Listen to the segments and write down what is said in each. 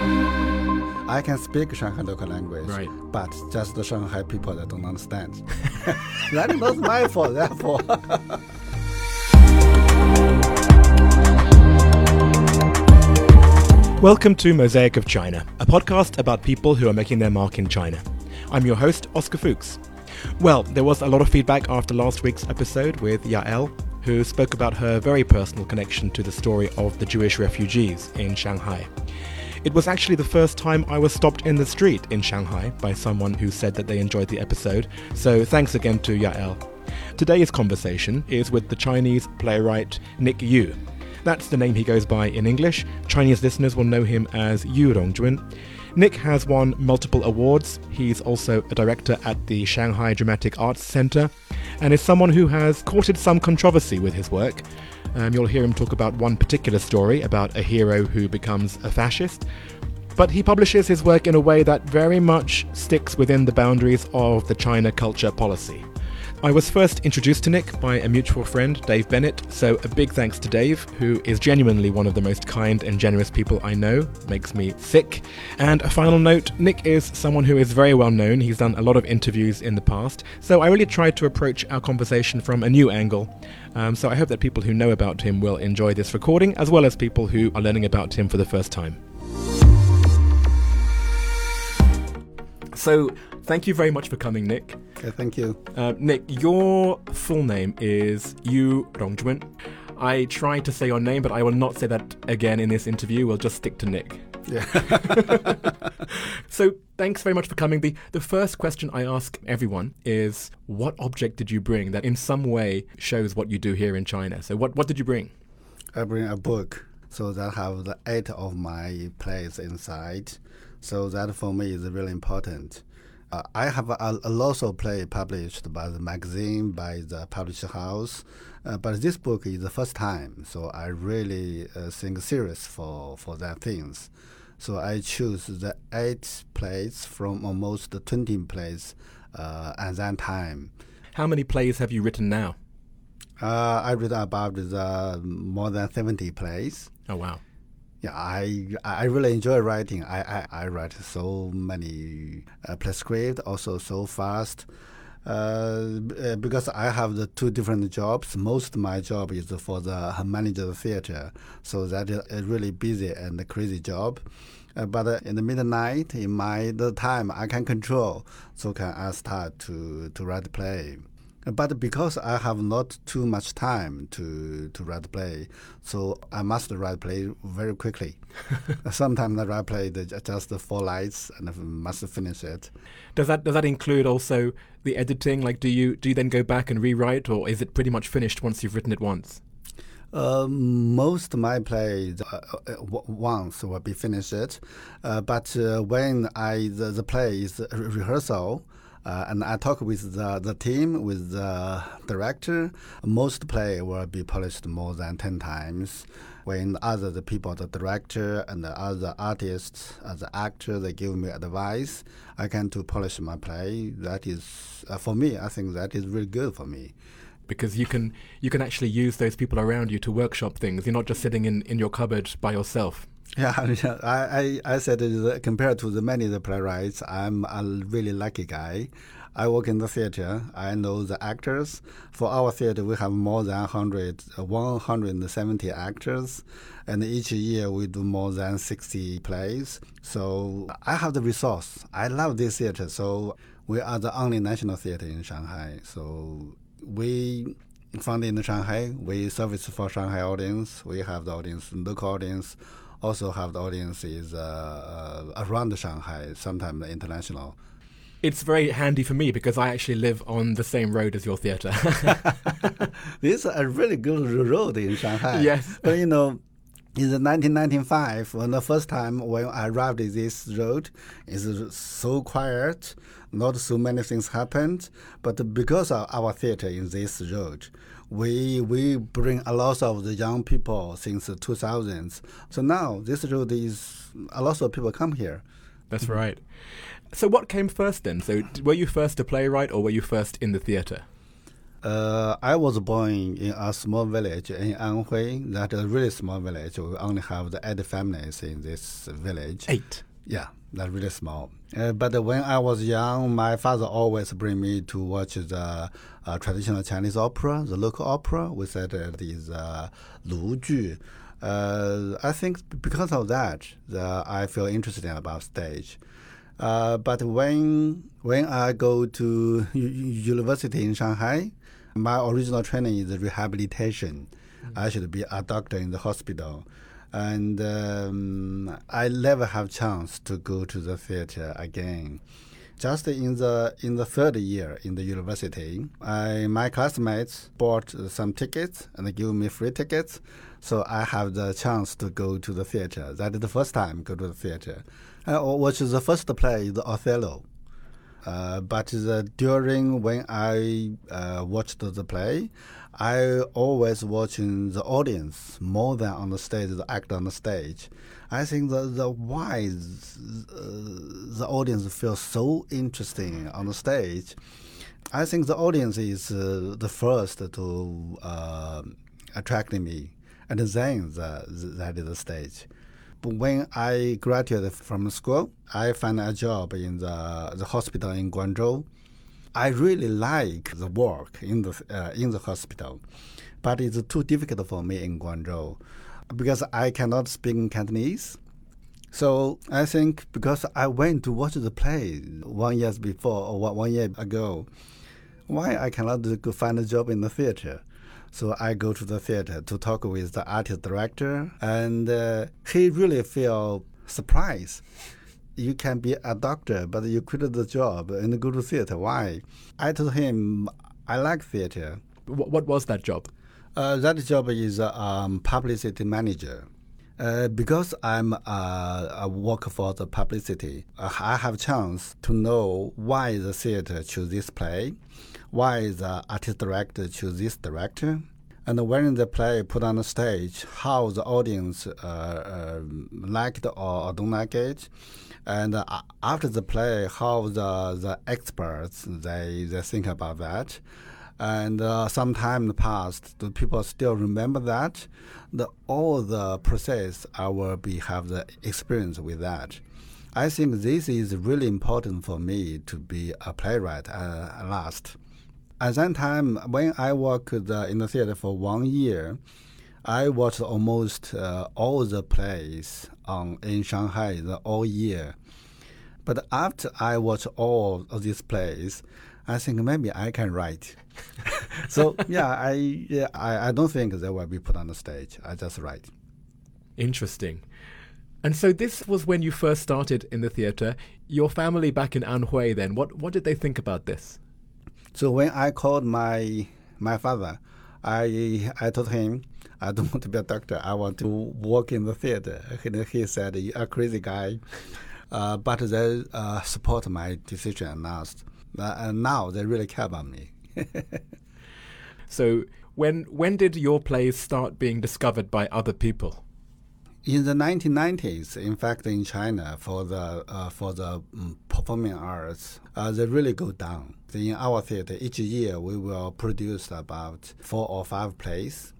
I can speak Shanghai local language, Right. but just the Shanghai people that don't understand. that is not my fault, therefore. Welcome to Mosaic of China, a podcast about people who are making their mark in China. I'm your host, Oscar Fuchs. Well, there was a lot of feedback after last week's episode with Yael, who spoke about her very personal connection to the story of the Jewish refugees in Shanghai. It was actually the first time I was stopped in the street in Shanghai by someone who said that they enjoyed the episode, so thanks again to Yael. Today's conversation is with the Chinese playwright Nick Yu. That's the name he goes by in English. Chinese listeners will know him as Yu Rongjun. Nick has won multiple awards. He's also a director at the Shanghai Dramatic Arts Center and is someone who has courted some controversy with his work. Um, you'll hear him talk about one particular story about a hero who becomes a fascist. But he publishes his work in a way that very much sticks within the boundaries of the China culture policy. I was first introduced to Nick by a mutual friend, Dave Bennett, so a big thanks to Dave, who is genuinely one of the most kind and generous people I know, makes me sick. And a final note Nick is someone who is very well known, he's done a lot of interviews in the past, so I really tried to approach our conversation from a new angle. Um, so I hope that people who know about him will enjoy this recording, as well as people who are learning about him for the first time. So, thank you very much for coming, Nick. okay, thank you. Uh, Nick, your full name is Yu Rongjun. I tried to say your name, but I will not say that again in this interview. We'll just stick to Nick. Yeah. So, thanks very much for coming. The, the first question I ask everyone is what object did you bring that in some way shows what you do here in China? So, what, what did you bring? I bring a book, so that have the eight of my plays inside. So that for me is really important. Uh, I have a, a lot of play published by the magazine, by the publisher house, uh, but this book is the first time, so I really uh, think serious for, for that things. So I choose the eight plays from almost 20 plays uh, at that time. How many plays have you written now? Uh, I read about the more than 70 plays. Oh, wow. Yeah, I I really enjoy writing. I, I, I write so many uh, play script, also so fast. Uh, because I have the two different jobs. Most my job is for the manager of theater, so that is a really busy and crazy job. Uh, but in the midnight, in my the time I can control, so can I start to to write play. But because I have not too much time to, to write play, so I must write play very quickly. Sometimes I write play just the four lights and I must finish it. Does that does that include also the editing? Like, do you do you then go back and rewrite, or is it pretty much finished once you've written it once? Uh, most of my plays uh, uh, w- once will be finished, uh, but uh, when I the, the play is rehearsal. Uh, and I talk with the, the team, with the director. Most play will be polished more than 10 times. When other the people, the director and the other artists, as the actor, they give me advice, I can to polish my play. That is, uh, for me, I think that is really good for me. because you can you can actually use those people around you to workshop things. You're not just sitting in, in your cupboard by yourself. Yeah, I, I, I said uh, compared to the many the playwrights, I'm a really lucky guy. I work in the theater. I know the actors. For our theater, we have more than 100, uh, 170 actors, and each year we do more than 60 plays. So I have the resource. I love this theater. So we are the only national theater in Shanghai. So we founded in Shanghai. We service for Shanghai audience. We have the audience, local audience, also have the audiences uh, uh, around Shanghai, sometimes international. It's very handy for me because I actually live on the same road as your theatre. this is a really good road in Shanghai. Yes. But you know, in the 1995, when the first time when I arrived at this road, it's so quiet, not so many things happened. But because of our theater in this road, we we bring a lot of the young people since the 2000s. So now this road is a lot of people come here. That's right. So what came first then? So were you first a playwright or were you first in the theatre? Uh, I was born in a small village in Anhui. That a really small village. We only have the eight families in this village. Eight. Yeah, that's really small. Uh, but when I was young, my father always bring me to watch the uh, traditional Chinese opera, the local opera. We said it is uh, Lu Ju. Uh, I think because of that, the, I feel interested about stage. Uh, but when when I go to u- university in Shanghai, my original training is rehabilitation. Mm-hmm. I should be a doctor in the hospital, and um, I never have chance to go to the theater again. Just in the in the third year in the university, I, my classmates bought some tickets and give me free tickets, so I have the chance to go to the theater. That is the first time go to the theater uh, which is the first play, the Othello. Uh, but the, during when I uh, watched the play, I always watching the audience more than on the stage, the act on the stage. I think the the why uh, the audience feels so interesting on the stage. I think the audience is uh, the first to uh, attract me, and then the, the, that is the stage when I graduated from school, I found a job in the, the hospital in Guangzhou. I really like the work in the uh, in the hospital, but it's too difficult for me in Guangzhou because I cannot speak Cantonese. So I think because I went to watch the play one year before or one year ago, why I cannot find a job in the theater? So I go to the theater to talk with the artist director, and uh, he really feel surprised. You can be a doctor, but you quit the job and go to theater. Why? I told him I like theater. What, was that job? Uh, that job is a um, publicity manager. Uh, because I'm uh, a work for the publicity, uh, I have chance to know why the theater choose this play, why the artist director choose this director, and when the play put on the stage, how the audience uh, uh, liked or, don't like it, and uh, after the play, how the the experts they they think about that and uh, some time passed, the people still remember that. The all the process I will be have the experience with that. I think this is really important for me to be a playwright uh, at last. At that time, when I worked uh, in the theater for one year, I watched almost uh, all the plays on in Shanghai the all year. But after I watched all of these plays, I think maybe I can write. so yeah, I yeah, I, I don't think they will be put on the stage. I just write. Interesting. And so this was when you first started in the theatre. Your family back in Anhui then, what what did they think about this? So when I called my my father, I I told him I don't want to be a doctor. I want to work in the theater. He, he said, "You're a crazy guy," uh, but they uh, support my decision and uh, and now they really care about me. so when when did your plays start being discovered by other people? In the 1990s, in fact, in China, for the uh, for the um, performing arts, uh, they really go down. In our theater, each year we will produce about four or five plays.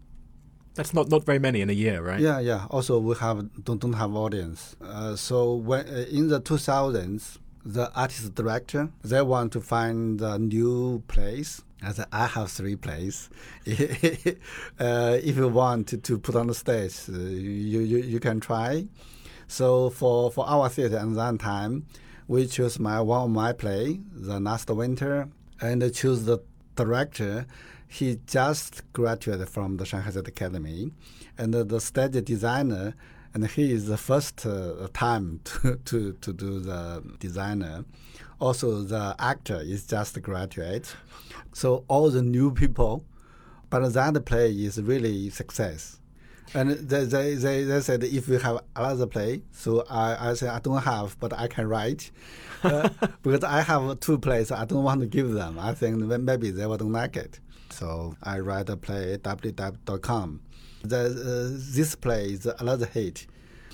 That's not, not very many in a year, right? Yeah, yeah. Also, we have don't don't have audience. Uh, so when uh, in the 2000s, the artist director they want to find a new place. I said, I have three plays. uh, if you want to, to, put on the stage, uh, you, you, you can try. So for, for our theater at that time, we choose my one of my play, The Last Winter, and choose the director. He just graduated from the Shanghai Theatre Academy, and the stage designer and he is the first uh, time to, to, to do the designer. Also, the actor is just a graduate. So all the new people, but that play is really success. And they, they, they, they said if you have another play, so I, I said I don't have, but I can write. uh, because I have two plays, I don't want to give them. I think maybe they will don't like it. So I write a play, www.com the, uh, this play is another hit.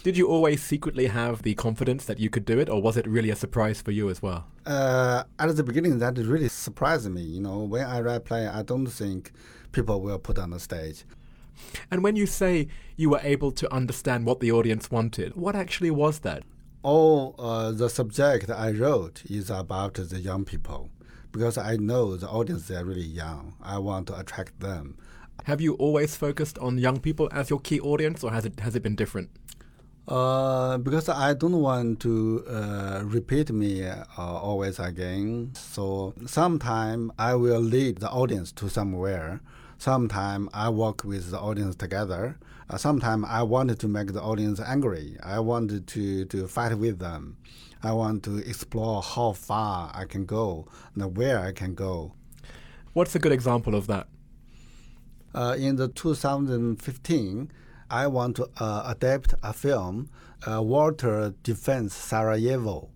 Did you always secretly have the confidence that you could do it, or was it really a surprise for you as well? Uh, at the beginning, that really surprised me. You know, when I write play, I don't think people will put on the stage. And when you say you were able to understand what the audience wanted, what actually was that? All uh, the subject I wrote is about the young people because I know the audience they are really young. I want to attract them. Have you always focused on young people as your key audience, or has it has it been different? Uh, because I don't want to uh, repeat me uh, always again. So sometime I will lead the audience to somewhere. Sometime I work with the audience together. Uh, sometime I wanted to make the audience angry. I wanted to, to fight with them. I want to explore how far I can go and where I can go. What's a good example of that? Uh, in the 2015, I want to uh, adapt a film, uh, Walter Defends Sarajevo.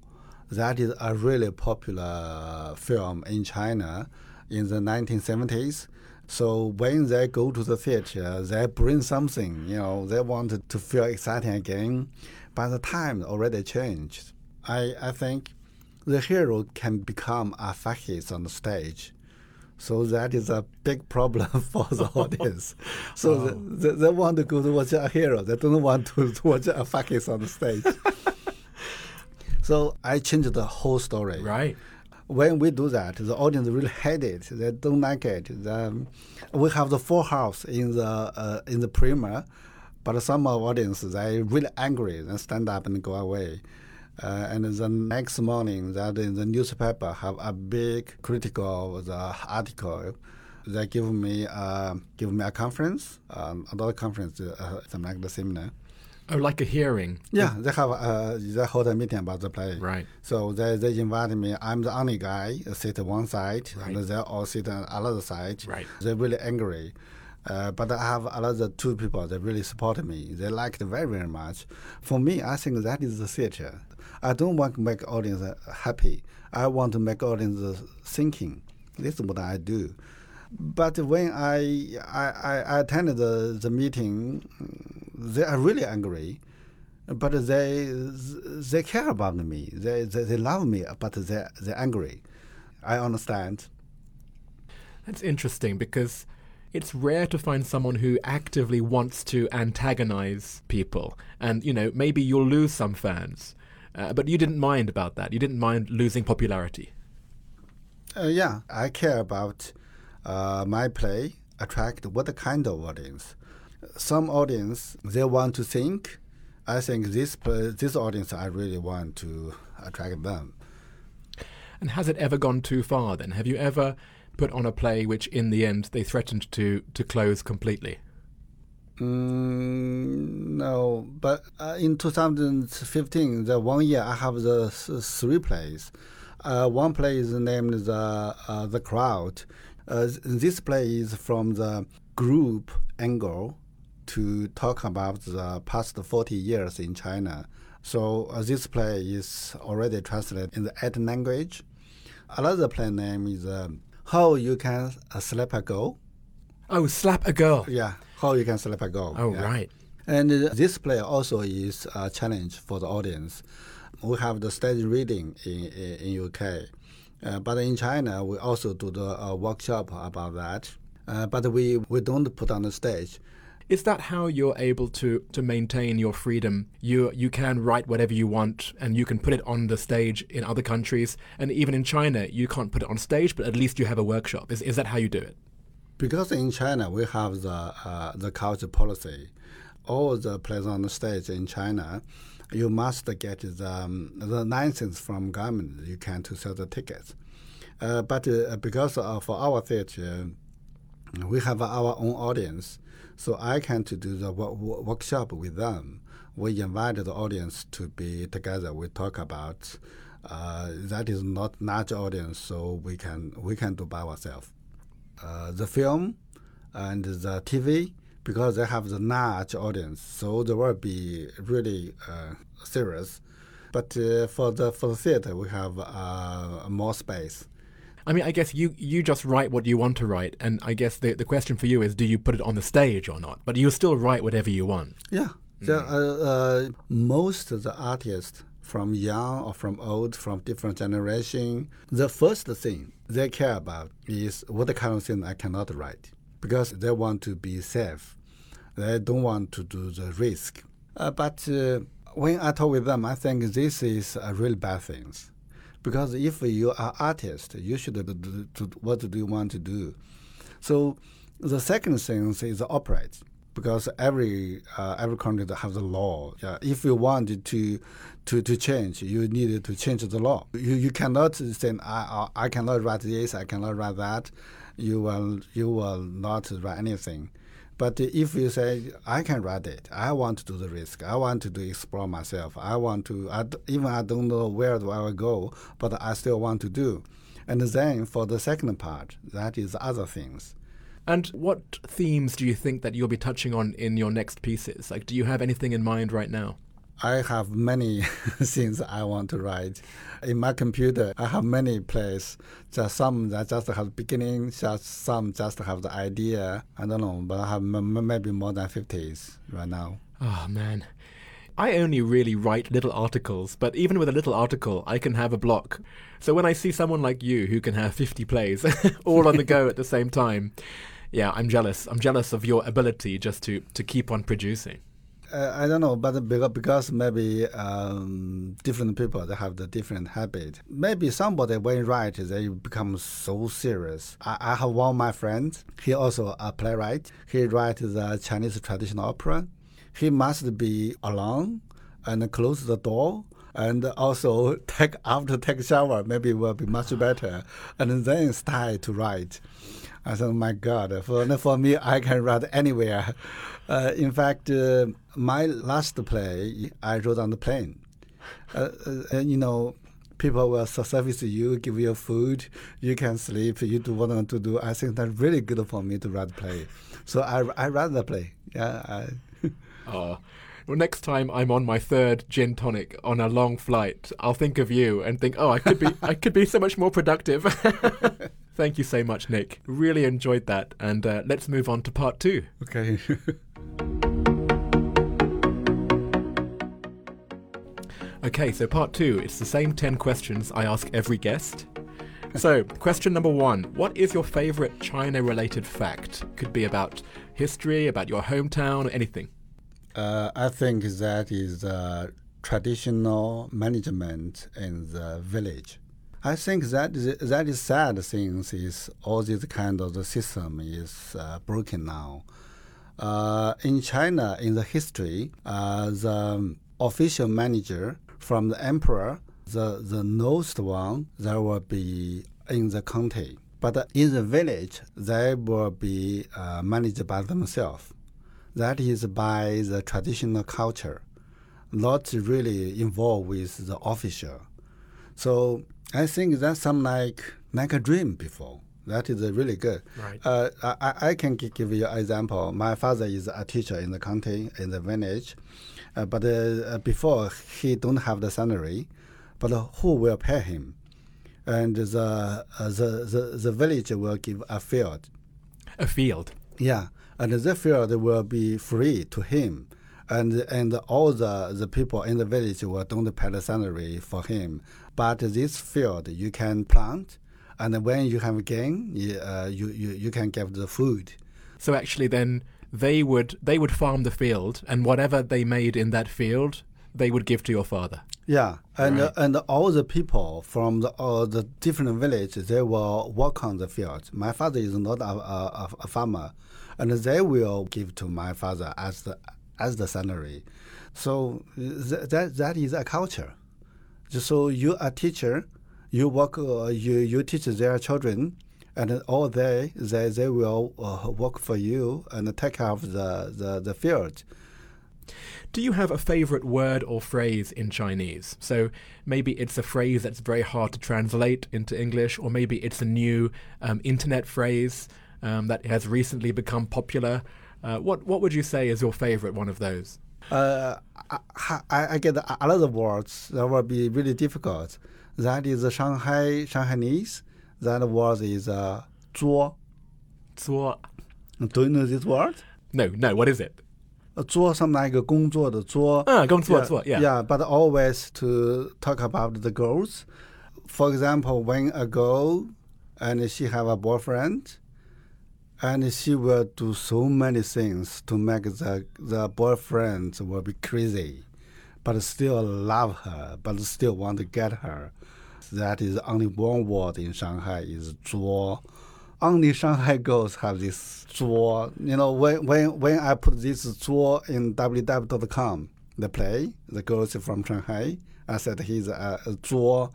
That is a really popular film in China in the 1970s. So when they go to the theater, they bring something, you know, they want to feel exciting again. But the time already changed. I, I think the hero can become a fascist on the stage. So that is a big problem for the audience. So oh. they, they, want to go to watch a hero. They don't want to, to watch a fascist on the stage. so I changed the whole story. Right. When we do that, the audience really hate it. They don't like it. The, we have the full house in the uh, in the premiere, but some of audience they really angry and stand up and go away. Uh, and the next morning, that in the newspaper have a big critical of the article. They give me uh, give me a conference, um, another conference, uh, something like the seminar. Oh, like a hearing. Yeah, they have uh, they hold a meeting about the play. Right. So they, they invite me. I'm the only guy sit one side, right. and they all sit on another side. Right. They're really angry. Uh, but I have another two people that really supported me. They liked it very, very much. For me, I think that is the theater. I don't want to make audience happy. I want to make audience thinking. This is what I do. But when I I, I attended the, the meeting, they are really angry. But they they care about me. They, they, they love me, but they they're angry. I understand. That's interesting because it's rare to find someone who actively wants to antagonize people. And, you know, maybe you'll lose some fans. Uh, but you didn't mind about that. You didn't mind losing popularity. Uh, yeah, I care about uh, my play attract what kind of audience. Some audience they want to think. I think this this audience I really want to attract them. And has it ever gone too far? Then have you ever put on a play which, in the end, they threatened to to close completely? Mm, no, but uh, in 2015, the one year I have the three plays. Uh, one play is named the uh, the crowd. Uh, this play is from the group angle to talk about the past 40 years in China. So uh, this play is already translated in the eight language. Another play name is uh, How You Can Slap a Girl. Oh, slap a girl. Yeah how you can select a goal. Oh, yeah. right. And uh, this play also is a challenge for the audience. We have the stage reading in in, in UK, uh, but in China we also do the uh, workshop about that. Uh, but we, we don't put on the stage. Is that how you're able to, to maintain your freedom? You you can write whatever you want, and you can put it on the stage in other countries, and even in China, you can't put it on stage, but at least you have a workshop. Is is that how you do it? Because in China we have the uh, the culture policy, all the plays on the stage in China, you must get the um, the license from government. You can to sell the tickets, uh, but uh, because of our theater, we have our own audience, so I can to do the workshop with them. We invite the audience to be together. We talk about. Uh, that is not large audience, so we can we can do by ourselves. Uh, the film and the TV because they have the large audience, so they will be really uh, serious. But uh, for the for the theater, we have uh, more space. I mean, I guess you, you just write what you want to write, and I guess the, the question for you is, do you put it on the stage or not? But you still write whatever you want. Yeah, The, uh, uh, most of the artists from young or from old, from different generation, the first thing they care about is what kind of thing I cannot write because they want to be safe. They don't want to do the risk. Uh, but uh, when I talk with them, I think this is a really bad thing. Because if you are artist, you should do, what do you want to do. So the second thing is operate because every uh, every country has the law. Yeah, if you wanted to to to change, you needed to change the law. You you cannot say I I cannot write this, I cannot write that. You will you will not write anything. But if you say I can write it, I want to do the risk. I want to do explore myself. I want to I, even I don't know where do I will go, but I still want to do. And then for the second part, that is other things. And what themes do you think that you'll be touching on in your next pieces? Like, do you have anything in mind right now? I have many things I want to write. In my computer, I have many plays. Just some that just have beginning, just some just have the idea. I don't know, but I have m- maybe more than 50s right now. Oh, man. I only really write little articles, but even with a little article, I can have a block. So when I see someone like you who can have 50 plays all on the go at the same time, yeah, I'm jealous. I'm jealous of your ability just to, to keep on producing. Uh, I don't know, but because, maybe um, different people they have the different habit. Maybe somebody when write they become so serious. I, I have one of my friends. He also a playwright. He writes the Chinese traditional opera. He must be alone and close the door and also take after take shower maybe will be much better and then start to write I said, my God, for, for me, I can write anywhere. Uh, in fact, uh, my last play, I wrote on the plane. Uh, uh you know, people will service you, give you food, you can sleep, you do what you want to do. I think that's really good for me to write play. So I, I write the play. Yeah. I oh. Well, next time I'm on my third gin tonic on a long flight, I'll think of you and think, oh, I could be, I could be so much more productive. Thank you so much, Nick. Really enjoyed that. And uh, let's move on to part two. Okay. okay, so part two, it's the same 10 questions I ask every guest. So, question number one What is your favorite China related fact? Could be about history, about your hometown, anything. Uh, I think that is uh, traditional management in the village. I think that is, that is sad since is all this kind of the system is uh, broken now. Uh, in China, in the history, uh, the official manager from the emperor, the the lowest one, there will be in the county, but in the village, they will be managed by themselves. That is by the traditional culture, not really involved with the official. So I think that's some like like a dream before. That is really good. Right. Uh, I, I can give you an example. My father is a teacher in the county, in the village, uh, but uh, before he don't have the salary, but who will pay him? And the, uh, the, the, the village will give a field. A field? Yeah, and the field will be free to him and and all the, the people in the village will don't pay the salary for him. But this field you can plant, and when you have gain, you, uh, you, you you can get the food. So actually, then they would they would farm the field, and whatever they made in that field, they would give to your father. Yeah, and right. uh, and all the people from the uh, the different villages they will work on the field. My father is not a, a, a farmer, and they will give to my father as the as the salary. So th- that that is a culture. So you are teacher, you work, uh, you you teach their children, and all day they they will uh, work for you and take care of the, the, the field. Do you have a favorite word or phrase in Chinese? So maybe it's a phrase that's very hard to translate into English, or maybe it's a new um, internet phrase um, that has recently become popular. Uh, what what would you say is your favorite one of those? Uh, I, I, get a lot of words that will be really difficult. That is Shanghai Shanghainese. That word is uh, 作. 作. Do you know this word? No, no. What is it? 呃做 something like 工作的做。啊，工作做 yeah. Yeah, but always to talk about the girls. For example, when a girl and she have a boyfriend, and she will do so many things to make the, the boyfriend will be crazy, but still love her, but still want to get her. That is only one word in Shanghai is zuo. Only Shanghai girls have this zuo. You know, when, when, when I put this zuo in www.com, the play, the girls from Shanghai, I said he's a, a zuo.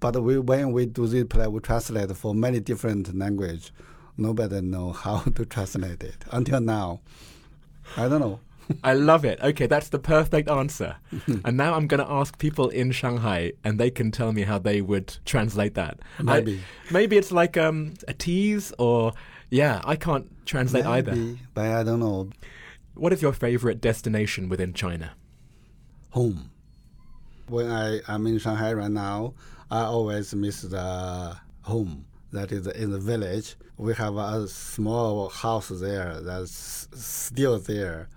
But we, when we do this play, we translate for many different language. Nobody know how to translate it until now. I don't know. I love it. Okay, that's the perfect answer. and now I'm going to ask people in Shanghai, and they can tell me how they would translate that. Maybe. I, maybe it's like um, a tease, or yeah, I can't translate Maybe, either. but I don't know. What is your favorite destination within China? Home. When I am in Shanghai right now, I always miss the home. That is in the village. We have a small house there that's still there.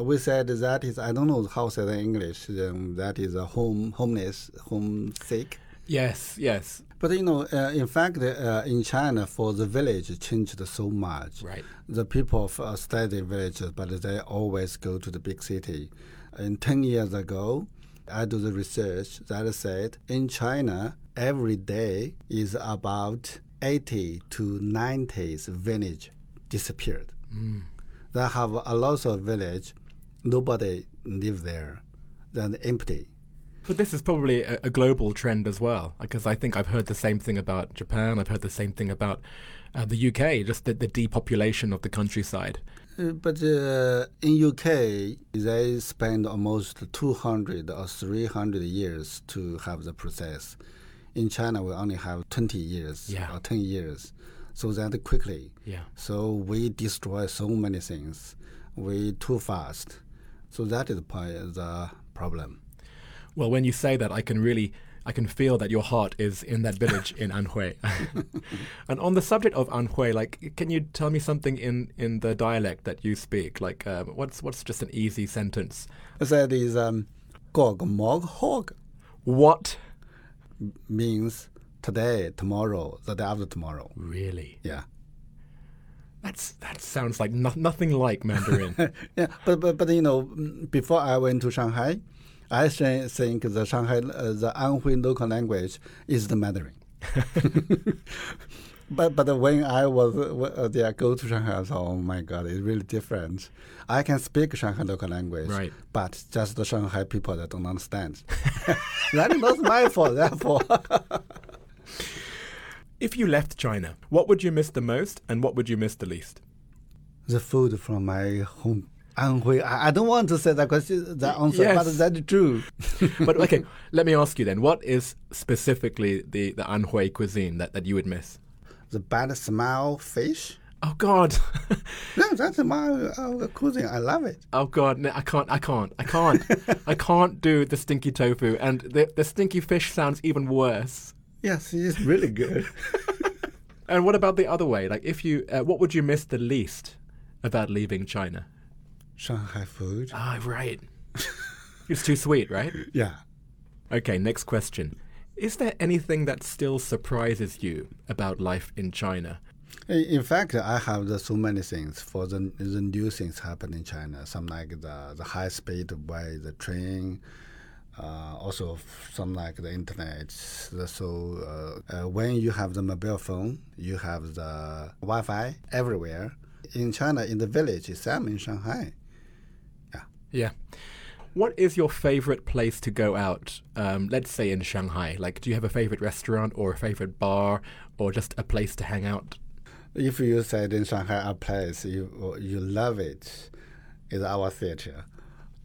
We said that is I don't know how to say in English. Um, that is a home homeless homesick. Yes, yes. But you know, uh, in fact, uh, in China, for the village changed so much. Right. The people uh, stay in villages, but they always go to the big city. And 10 years ago, I do the research that said in China, every day is about 80 to 90s village disappeared. They have a lot of village, nobody live there, then empty. But this is probably a, a global trend as well, because I think I've heard the same thing about Japan. I've heard the same thing about uh, the UK, just the, the depopulation of the countryside. Uh, But uh, in UK, they spend almost 200 or 300 years to have the process. In China, we only have 20 years Yeah. or 10 years. So that quickly. Yeah. So we destroy so many things. We too fast. So that is part of the problem. Well, when you say that, I can really, I can feel that your heart is in that village in Anhui. and on the subject of Anhui, like, can you tell me something in in the dialect that you speak? Like, uh, what's what's just an easy sentence? That is um, gog mog hog What means today, tomorrow, the day after tomorrow. really? Yeah. That's that sounds like no, nothing like Mandarin. yeah, but, but but you know, before I went to Shanghai, I thi- think the Shanghai, uh, the Anhui local language is the Mandarin. but but when I was uh, there, go to Shanghai, I thought, oh my God, it's really different. I can speak Shanghai local language, Right. But just the Shanghai people that don't understand. that is not my fault. Therefore, if you left China, what would you miss the most, and what would you miss the least? the food from my home. Anhui. I, I don't want to say that question, that answer, but Yes. that's true. but okay, let me ask you then: What is specifically the the Anhui cuisine that, that you would miss? The bad smell fish. Oh God! No, that's my uh, cuisine. I love it. oh God! No, I can't! I can't! I can't! I can't do the stinky tofu, and the the stinky fish sounds even worse. Yes, it's really good. And what about the other way? Like, if you, uh, what would you miss the least about leaving China? Shanghai food. Ah, right. it's too sweet, right? Yeah. Okay, next question. Is there anything that still surprises you about life in China? In fact, I have the, so many things for the the new things happen in China. Some like the the high speed way, the train. Uh, also, some like the internet. So uh, uh, when you have the mobile phone, you have the Wi-Fi everywhere. In China, in the village, same in Shanghai. Yeah. Yeah. What is your favorite place to go out? Um, let's say in Shanghai. Like, do you have a favorite restaurant or a favorite bar or just a place to hang out? If you said in Shanghai a place you you love it, is our theater.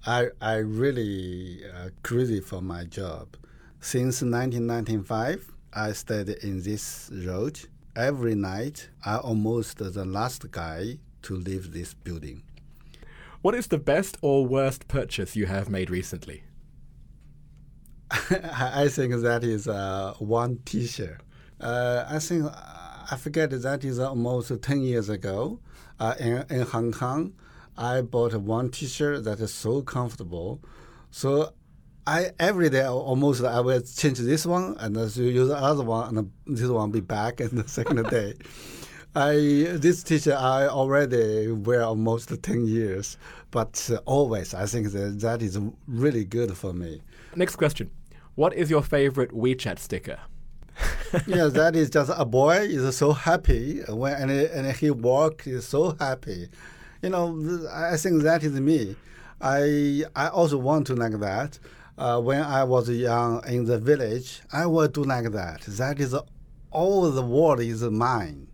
I I really uh, crazy for my job. Since 1995, I stayed in this road. Every night, I almost the last guy to leave this building. What is the best or worst purchase you have made recently? I think that is uh, one T-shirt. Uh, I think I forget that is almost ten years ago uh, in, in Hong Kong. I bought one T-shirt that is so comfortable. So I every day almost I will change this one and use the other one and this one be back in the second day. I this T-shirt I already wear almost ten years, but uh, always I think that that is really good for me. Next question: What is your favorite WeChat sticker? yeah, that is just a boy is so happy when and, and he walk is so happy. You know, I think that is me. I I also want to like that. Uh, when I was young in the village, I would do like that. That is all the world is mine.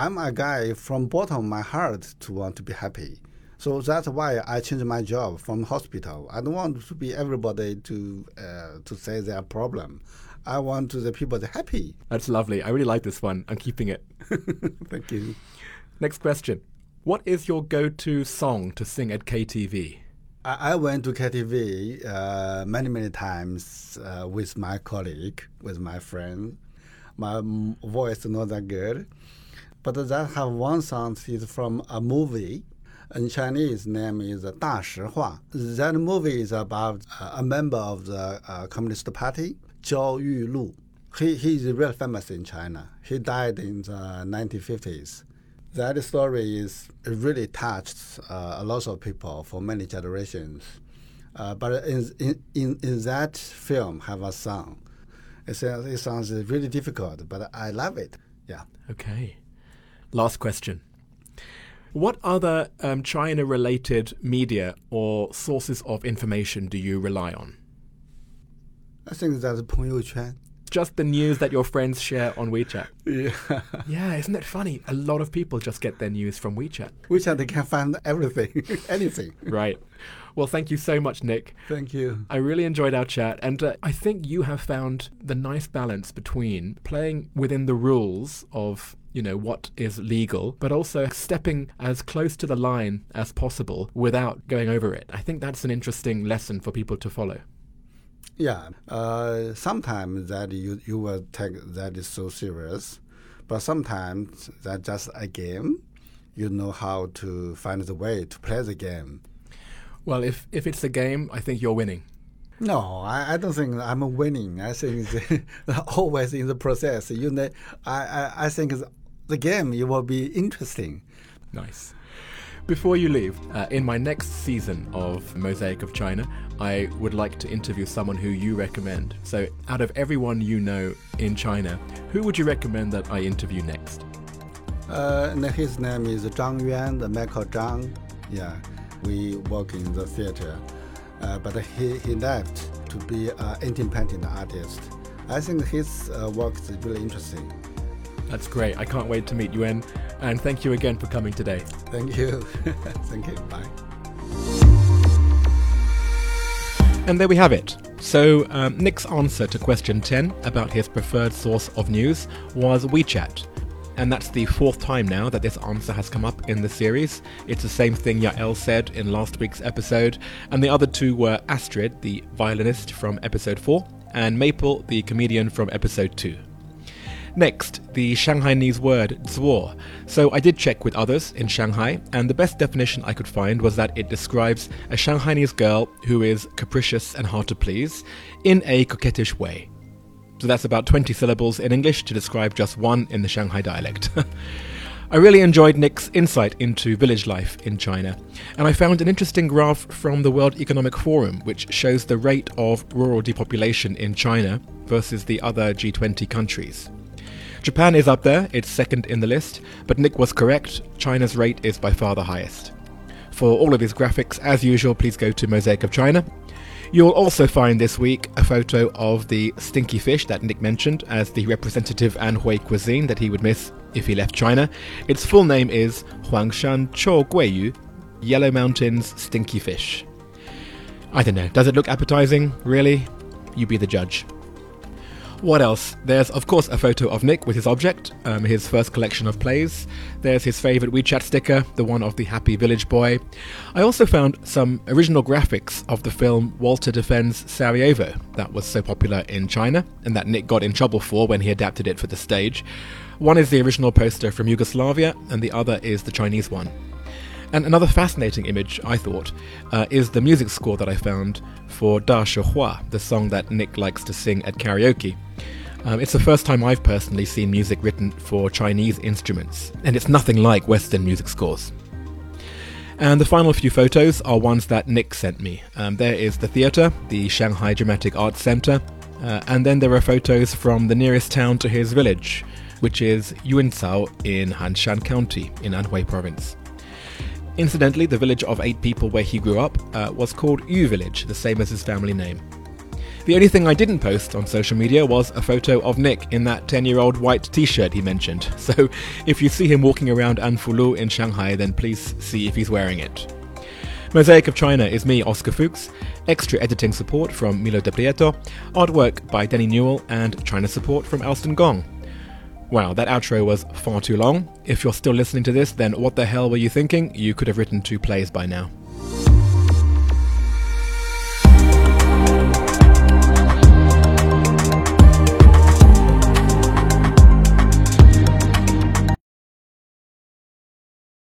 I'm a guy from bottom of my heart to want to be happy. So that's why I changed my job from hospital. I don't want to be everybody to uh, to say their problem. I want to the people to be happy. That's lovely. I really like this one. I'm keeping it. Thank you. Next question. What is your go-to song to sing at KTV? I, I went to KTV uh, many many times uh, with my colleague, with my friend. My voice is not that good but that have one song is from a movie. In Chinese, name is Da Shi Hua. That movie is about a member of the uh, Communist Party, Jiao Yulu. He, he is real famous in China. He died in the 1950s. That story is really touched uh, a lot of people for many generations. Uh, but in, in, in that film, have a song. It sounds, it sounds really difficult, but I love it. Yeah. Okay. Last question. What other um, China related media or sources of information do you rely on? I think that's 朋友圈. Just the news that your friends share on WeChat. Yeah. Yeah, isn't it funny? A lot of people just get their news from WeChat. WeChat, they can find everything, anything. right. Well, thank you so much, Nick. Thank you. I really enjoyed our chat, and uh, I think you have found the nice balance between playing within the rules of you know, what is legal, but also stepping as close to the line as possible without going over it. I think that's an interesting lesson for people to follow. Yeah, uh, sometimes that you you will take that is so serious, but sometimes that just a game. You know how to find the way to play the game. Well, if if it's a game, I think you're winning. No, I, I don't think I'm winning. I think it's always in the process. You know, I, I, I think the game it will be interesting. Nice. Before you leave, uh, in my next season of Mosaic of China, I would like to interview someone who you recommend. So, out of everyone you know in China, who would you recommend that I interview next? Uh, his name is Zhang Yuan, the Michael Zhang. Yeah, we work in the theater, uh, but he, he left to be an independent artist. I think his uh, work is really interesting. That's great. I can't wait to meet you, in. And thank you again for coming today. Thank you. thank you. Bye. And there we have it. So, um, Nick's answer to question 10 about his preferred source of news was WeChat. And that's the fourth time now that this answer has come up in the series. It's the same thing Yael said in last week's episode. And the other two were Astrid, the violinist from episode 4, and Maple, the comedian from episode 2. Next, the Shanghainese word zuo. So I did check with others in Shanghai, and the best definition I could find was that it describes a Shanghainese girl who is capricious and hard to please in a coquettish way. So that's about 20 syllables in English to describe just one in the Shanghai dialect. I really enjoyed Nick's insight into village life in China, and I found an interesting graph from the World Economic Forum which shows the rate of rural depopulation in China versus the other G20 countries. Japan is up there, it's second in the list, but Nick was correct, China's rate is by far the highest. For all of his graphics, as usual, please go to Mosaic of China. You'll also find this week a photo of the stinky fish that Nick mentioned as the representative Anhui cuisine that he would miss if he left China. Its full name is Huangshan Chou Guiyu, Yellow Mountains Stinky Fish. I don't know, does it look appetizing? Really? You be the judge. What else? There's, of course, a photo of Nick with his object, um, his first collection of plays. There's his favourite WeChat sticker, the one of the happy village boy. I also found some original graphics of the film Walter Defends Sarajevo, that was so popular in China, and that Nick got in trouble for when he adapted it for the stage. One is the original poster from Yugoslavia, and the other is the Chinese one. And another fascinating image, I thought, uh, is the music score that I found for Da Hua, the song that Nick likes to sing at karaoke. Um, it's the first time I've personally seen music written for Chinese instruments, and it's nothing like Western music scores. And the final few photos are ones that Nick sent me. Um, there is the theatre, the Shanghai Dramatic Arts Centre, uh, and then there are photos from the nearest town to his village, which is Yuncao in Hanshan County in Anhui Province. Incidentally, the village of eight people where he grew up uh, was called Yu Village, the same as his family name. The only thing I didn't post on social media was a photo of Nick in that 10 year old white t shirt he mentioned. So if you see him walking around Anfulu in Shanghai, then please see if he's wearing it. Mosaic of China is me, Oscar Fuchs, extra editing support from Milo De Prieto, artwork by Denny Newell, and China support from Alston Gong. Wow, that outro was far too long. If you're still listening to this, then what the hell were you thinking? You could have written two plays by now.